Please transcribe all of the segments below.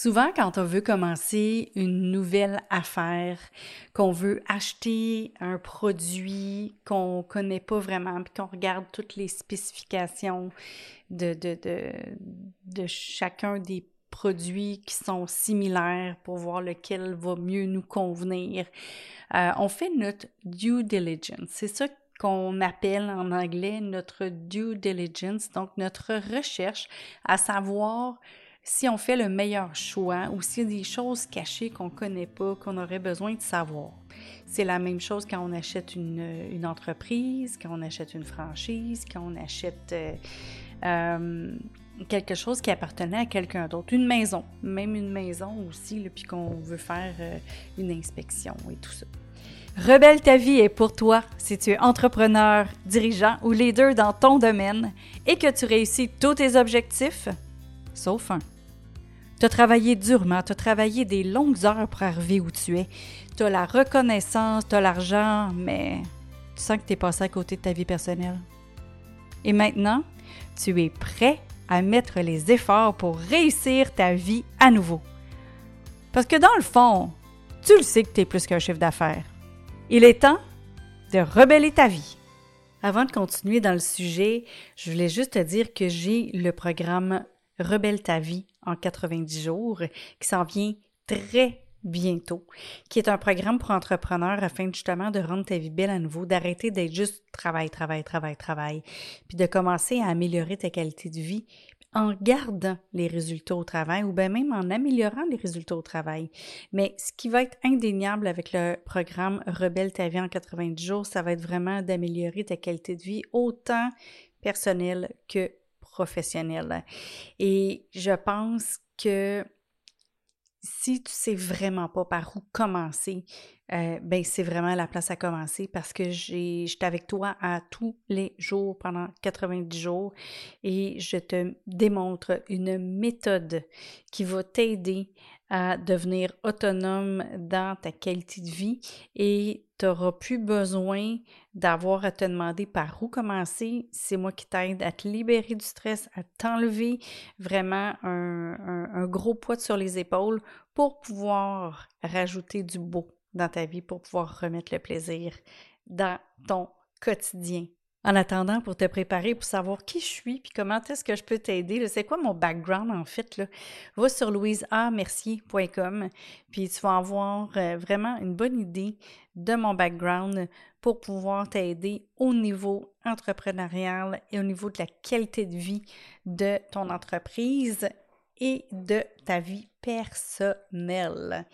Souvent, quand on veut commencer une nouvelle affaire, qu'on veut acheter un produit qu'on connaît pas vraiment, puis qu'on regarde toutes les spécifications de, de, de, de chacun des produits qui sont similaires pour voir lequel va mieux nous convenir, euh, on fait notre due diligence. C'est ça qu'on appelle en anglais notre due diligence, donc notre recherche à savoir si on fait le meilleur choix ou s'il y a des choses cachées qu'on ne connaît pas, qu'on aurait besoin de savoir. C'est la même chose quand on achète une, entreprise, quand on achète une franchise, quand on achète euh, euh, quelque chose qui appartenait à quelqu'un d'autre, une maison, même une maison aussi, puis qu'on veut faire euh, une inspection et tout ça. Rebelle ta vie est pour toi si tu es entrepreneur, dirigeant ou leader dans ton domaine et que tu réussis tous tes objectifs, sauf un. Tu as travaillé durement, tu as travaillé des longues heures pour arriver où tu es. Tu as la reconnaissance, tu as l'argent, mais tu sens que tu es passé à côté de ta vie personnelle. Et maintenant, tu es prêt à mettre les efforts pour réussir ta vie à nouveau. Parce que dans le fond, tu le sais que tu es plus qu'un chiffre d'affaires. Il est temps de rebeller ta vie. Avant de continuer dans le sujet, je voulais juste te dire que j'ai le programme Rebelle ta vie en 90 jours qui s'en vient très bientôt, qui est un programme pour entrepreneurs afin justement de rendre ta vie belle à nouveau, d'arrêter d'être juste travail, travail, travail, travail, puis de commencer à améliorer ta qualité de vie en gardant les résultats au travail ou bien même en améliorant les résultats au travail. Mais ce qui va être indéniable avec le programme Rebelle ta vie en 90 jours, ça va être vraiment d'améliorer ta qualité de vie autant personnelle que professionnelle. Et je pense que si tu sais vraiment pas par où commencer, euh, ben c'est vraiment la place à commencer parce que j'étais avec toi à tous les jours pendant 90 jours et je te démontre une méthode qui va t'aider à devenir autonome dans ta qualité de vie et tu n'auras plus besoin d'avoir à te demander par où commencer. C'est moi qui t'aide à te libérer du stress, à t'enlever vraiment un, gros poids sur les épaules pour pouvoir rajouter du beau dans ta vie, pour pouvoir remettre le plaisir dans ton quotidien. En attendant, pour te préparer, pour savoir qui je suis, puis comment est-ce que je peux t'aider, c'est quoi mon background en fait, va sur louiseamercier.com, puis tu vas avoir euh, vraiment une bonne idée de mon background pour pouvoir t'aider au niveau entrepreneurial et au niveau de la qualité de vie de ton entreprise et de ta vie personnelle.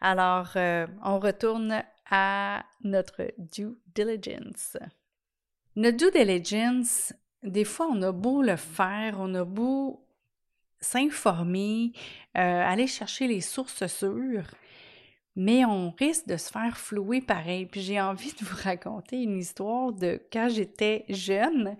Alors, euh, on retourne à notre due diligence. Notre due diligence, des fois, on a beau le faire, on a beau s'informer, euh, aller chercher les sources sûres, mais on risque de se faire flouer pareil. Puis j'ai envie de vous raconter une histoire de quand j'étais jeune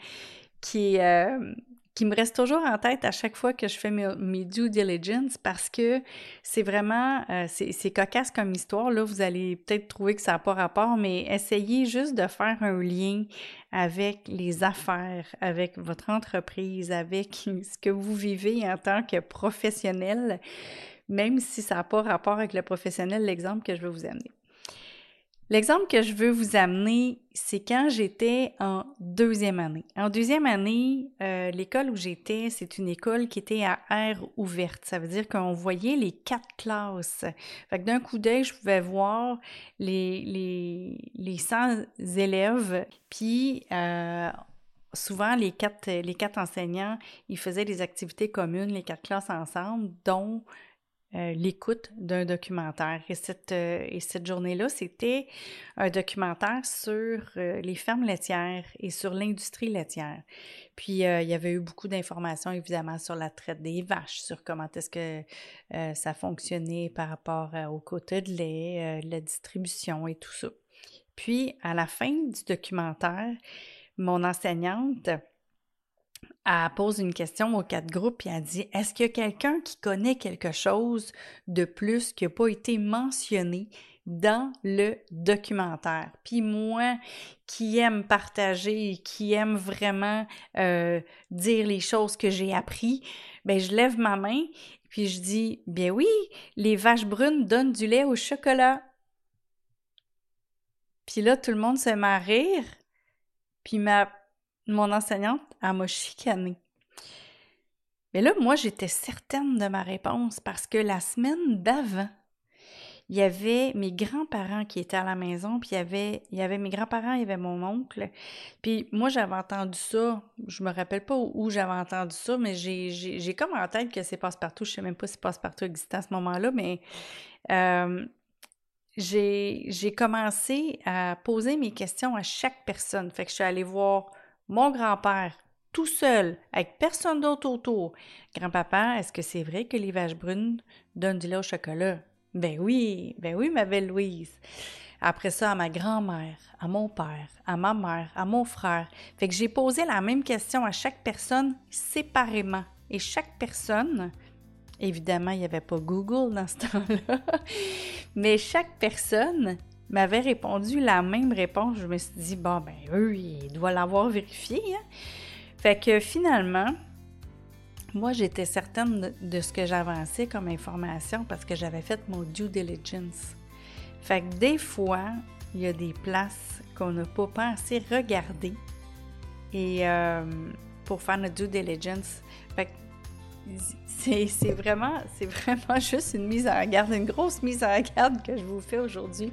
qui, euh, qui me reste toujours en tête à chaque fois que je fais mes, due diligence parce que c'est vraiment, euh, c'est cocasse comme histoire. Là, vous allez peut-être trouver que ça n'a pas rapport, mais essayez juste de faire un lien avec les affaires, avec votre entreprise, avec ce que vous vivez en tant que professionnel même si ça n'a pas rapport avec le professionnel, l'exemple que je veux vous amener. L'exemple que je veux vous amener, c'est quand j'étais en deuxième année. En deuxième année, euh, l'école où j'étais, c'est une école qui était à air ouverte. Ça veut dire qu'on voyait les quatre classes. Fait d'un coup d'œil, je pouvais voir les, les, les 100 élèves, puis euh, souvent, les quatre, les quatre enseignants, ils faisaient des activités communes, les quatre classes ensemble, dont euh, l'écoute d'un documentaire. Et cette, euh, et cette journée-là, c'était un documentaire sur euh, les fermes laitières et sur l'industrie laitière. Puis, il y avait eu beaucoup d'informations, évidemment, sur la traite des vaches, sur comment est-ce que ça fonctionnait par rapport aux quotas de lait, la distribution et tout ça. Puis, à la fin du documentaire, mon enseignante, elle pose une question aux quatre groupes et elle dit Est-ce qu'il y a quelqu'un qui connaît quelque chose de plus qui n'a pas été mentionné dans le documentaire. Puis moi, qui aime partager, qui aime vraiment euh, dire les choses que j'ai appris, ben je lève ma main. Puis je dis, bien oui, les vaches brunes donnent du lait au chocolat. Puis là, tout le monde se met à rire. Puis ma, mon enseignante, elle m'a chicané. Mais là, moi, j'étais certaine de ma réponse parce que la semaine d'avant, il y avait mes grands-parents qui étaient à la maison, puis il y avait, il y avait mes grands-parents, il y avait mon oncle. Puis moi, j'avais entendu ça, je me rappelle pas où j'avais entendu ça, mais j'ai comme en tête que c'est Passe-Partout. Je sais même pas si Passe-Partout existait à ce moment-là, mais euh, j'ai commencé à poser mes questions à chaque personne. Fait que je suis allée voir mon grand-père tout seul, avec personne d'autre autour. Grand-papa, est-ce que c'est vrai que les vaches brunes donnent du lait au chocolat? Ben oui, ben oui, ma belle Louise. Après ça, à ma grand-mère, à mon père, à ma mère, à mon frère. Fait que j'ai posé la même question à chaque personne séparément. Et chaque personne, évidemment, il n'y avait pas Google dans ce temps-là, mais chaque personne m'avait répondu la même réponse. Je me suis dit, bon, ben eux, ils doivent l'avoir vérifié. Hein? Fait que finalement, moi, j'étais certaine de ce que j'avançais comme information parce que j'avais fait mon due diligence. Fait que des fois, il y a des places qu'on n'a pas pensé regarder et euh, pour faire notre due diligence. Fait que c'est vraiment, vraiment juste une mise en garde, une grosse mise en garde que je vous fais aujourd'hui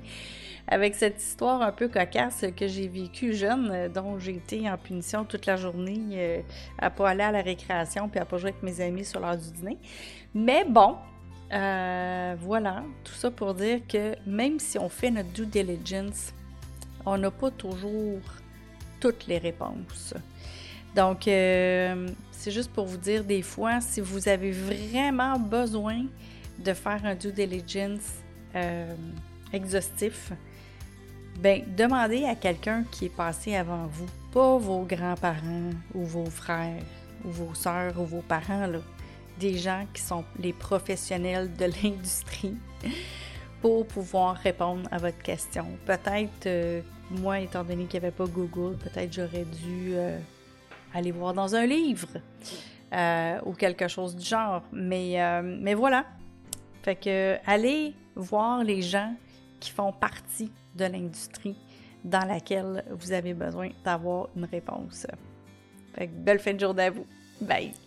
avec cette histoire un peu cocasse que j'ai vécue jeune, euh, dont j'ai été en punition toute la journée euh, à pas aller à la récréation puis à pas jouer avec mes amis sur l'heure du dîner. Mais bon, euh, voilà, tout ça pour dire que même si on fait notre due diligence, on n'a pas toujours toutes les réponses. Donc, c'est juste pour vous dire, des fois, si vous avez vraiment besoin de faire un due diligence exhaustif, ben, demandez à quelqu'un qui est passé avant vous, pas vos grands-parents ou vos frères ou vos sœurs ou vos parents, là. des gens qui sont les professionnels de l'industrie pour pouvoir répondre à votre question. Peut-être, euh, moi, étant donné qu'il n'y avait pas Google, peut-être j'aurais dû euh, aller voir dans un livre euh, ou quelque chose du genre. Mais, mais voilà. Fait que allez voir les gens qui font partie de l'industrie dans laquelle vous avez besoin d'avoir une réponse. Fait belle fin de journée à vous. Bye!